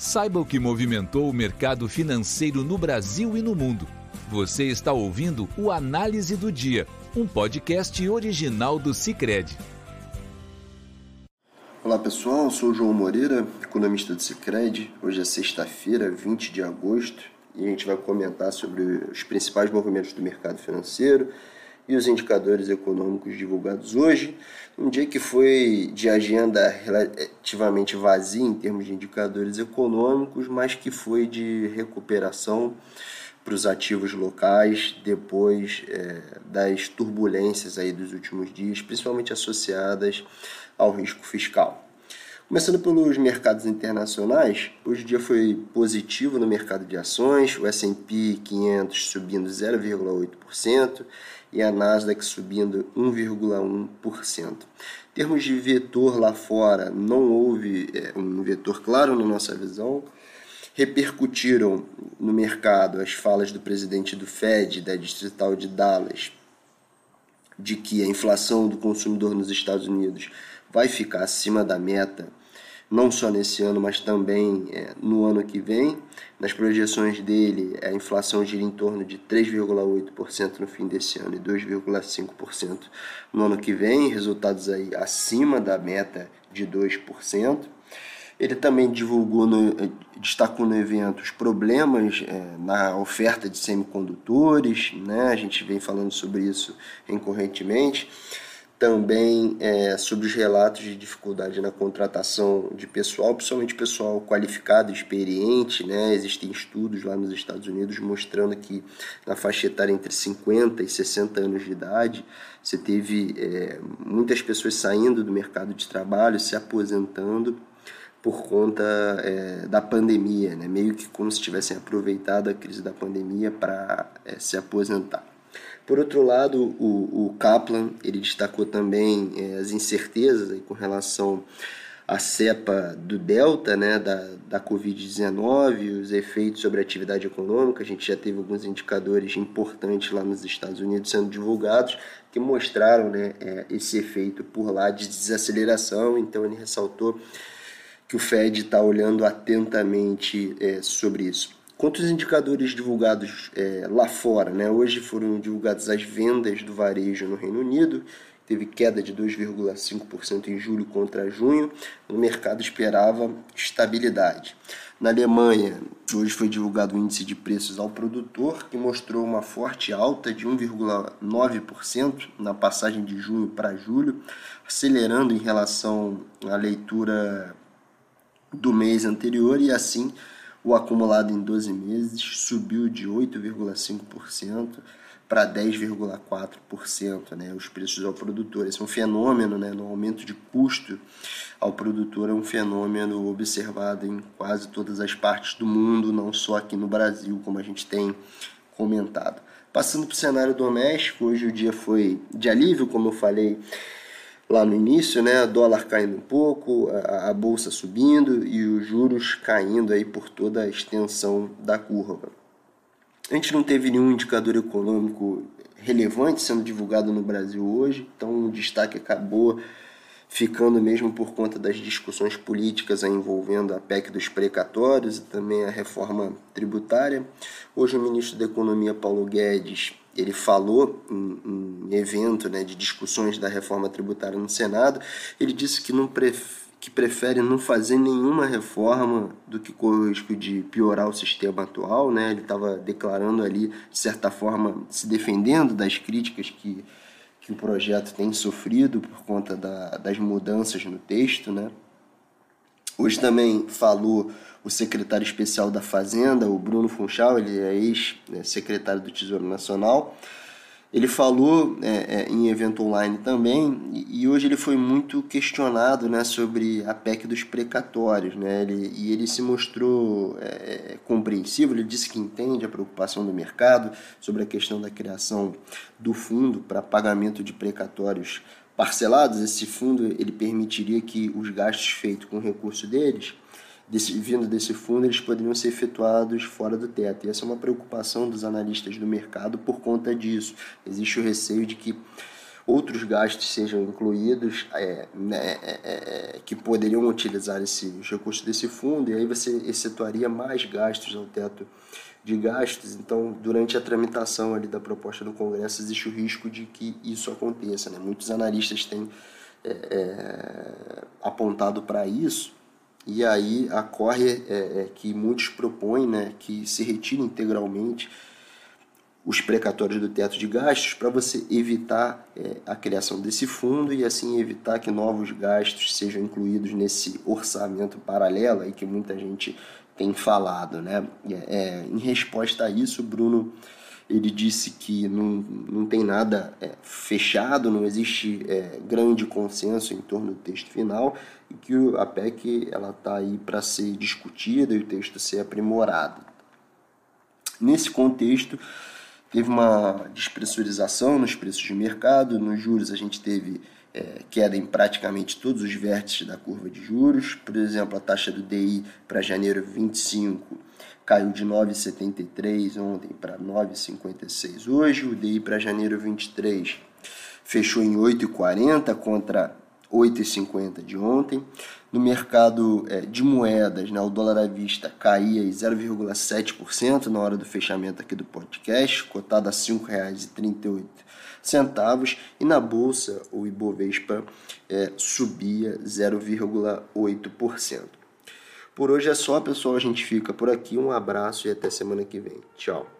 Saiba o que movimentou o mercado financeiro no Brasil e no mundo. Você está ouvindo o Análise do Dia, um podcast original do Cicred. Olá pessoal, eu sou o João Moreira, economista do Cicred. Hoje é sexta-feira, 20 de agosto, e a gente vai comentar sobre os principais movimentos do mercado financeiro e os indicadores econômicos divulgados hoje, um dia que foi de agenda relativamente vazia em termos de indicadores econômicos, mas que foi de recuperação para os ativos locais depois é, das turbulências aí dos últimos dias, principalmente associadas ao risco fiscal. Começando pelos mercados internacionais, hoje o dia foi positivo no mercado de ações, o S&P 500 subindo 0,8% e a Nasdaq subindo 1,1%. Em termos de vetor lá fora, não houve é, um vetor claro na nossa visão. Repercutiram no mercado as falas do presidente do Fed, da Distrital de Dallas, de que a inflação do consumidor nos Estados Unidos vai ficar acima da meta não só nesse ano, mas também é, no ano que vem. Nas projeções dele, a inflação gira em torno de 3,8% no fim desse ano e 2,5% no ano que vem, resultados aí acima da meta de 2%. Ele também divulgou, no, destacou no evento os problemas é, na oferta de semicondutores, né? a gente vem falando sobre isso recorrentemente também é, sobre os relatos de dificuldade na contratação de pessoal, principalmente pessoal qualificado, experiente. Né? Existem estudos lá nos Estados Unidos mostrando que na faixa etária entre 50 e 60 anos de idade, você teve é, muitas pessoas saindo do mercado de trabalho, se aposentando por conta é, da pandemia, né? meio que como se tivessem aproveitado a crise da pandemia para é, se aposentar. Por outro lado, o, o Kaplan ele destacou também é, as incertezas aí com relação à cepa do Delta, né, da, da Covid-19, os efeitos sobre a atividade econômica. A gente já teve alguns indicadores importantes lá nos Estados Unidos sendo divulgados que mostraram né, é, esse efeito por lá de desaceleração. Então, ele ressaltou que o Fed está olhando atentamente é, sobre isso. Quanto aos indicadores divulgados é, lá fora, né? hoje foram divulgadas as vendas do varejo no Reino Unido, teve queda de 2,5% em julho contra junho, o mercado esperava estabilidade. Na Alemanha, hoje foi divulgado o índice de preços ao produtor, que mostrou uma forte alta de 1,9% na passagem de junho para julho, acelerando em relação à leitura do mês anterior e assim o acumulado em 12 meses subiu de 8,5% para 10,4%, né, os preços ao produtor. Esse é um fenômeno, né, no aumento de custo ao produtor, é um fenômeno observado em quase todas as partes do mundo, não só aqui no Brasil, como a gente tem comentado. Passando para o cenário doméstico, hoje o dia foi de alívio, como eu falei lá no início, né? Dólar caindo um pouco, a, a, bolsa subindo e os juros caindo aí por toda a extensão da curva. A gente não teve nenhum indicador econômico relevante sendo divulgado no Brasil hoje, então o destaque acabou ficando mesmo por conta das discussões políticas envolvendo a PEC dos precatórios e também a reforma tributária. Hoje o ministro da Economia Paulo Guedes ele falou em, em evento né, de discussões da reforma tributária no Senado, ele disse que não prefere que prefere não fazer nenhuma reforma do que corre o risco de piorar o sistema atual, né? Ele estava declarando ali, de certa forma, se defendendo das críticas que, que o projeto tem sofrido por conta da, das mudanças no texto, né? Hoje também falou o secretário especial da Fazenda, o Bruno Funchal, ele é ex-secretário do Tesouro Nacional. Ele falou é, é, em evento online também e, hoje ele foi muito questionado né, sobre a PEC dos precatórios. Né, ele, e ele se mostrou é, é, compreensivo, ele disse que entende a preocupação do mercado sobre a questão da criação do fundo para pagamento de precatórios parcelados, esse fundo ele permitiria que os gastos feitos com o recurso deles, desse, vindo desse fundo, eles poderiam ser efetuados fora do teto. E essa é uma preocupação dos analistas do mercado por conta disso. Existe o receio de que outros gastos sejam incluídos é, né, é, é, que poderiam utilizar esse, os recursos desse fundo, e aí você excetuaria mais gastos ao teto de gastos. Então, durante a tramitação ali da proposta do Congresso, existe o risco de que isso aconteça. Né? Muitos analistas têm é, é, apontado para isso, e aí ocorre é, que muitos propõem né, que se retire integralmente os precatórios do teto de gastos para você evitar é, a criação desse fundo e assim evitar que novos gastos sejam incluídos nesse orçamento paralelo aí que muita gente tem falado, né? É, é em resposta a isso, Bruno ele disse que não, não tem nada é, fechado, não existe é, grande consenso em torno do texto final e que a PEC ela está aí para ser discutida e o texto ser aprimorado. Nesse contexto, teve uma despressurização nos preços de mercado, nos juros a gente teve é, queda em praticamente todos os vértices da curva de juros. Por exemplo, a taxa do DI para janeiro 25 caiu de 9,73 ontem para 9,56 hoje. O DI para janeiro 23 fechou em 8,40 contra 8,50 de ontem. No mercado é, de moedas, né, o dólar à vista caía em 0,7% na hora do fechamento aqui do podcast, cotado a R$ 5,38 centavos e na bolsa o Ibovespa é, subia 0,8%. Por hoje é só, pessoal. A gente fica por aqui. Um abraço e até semana que vem. Tchau.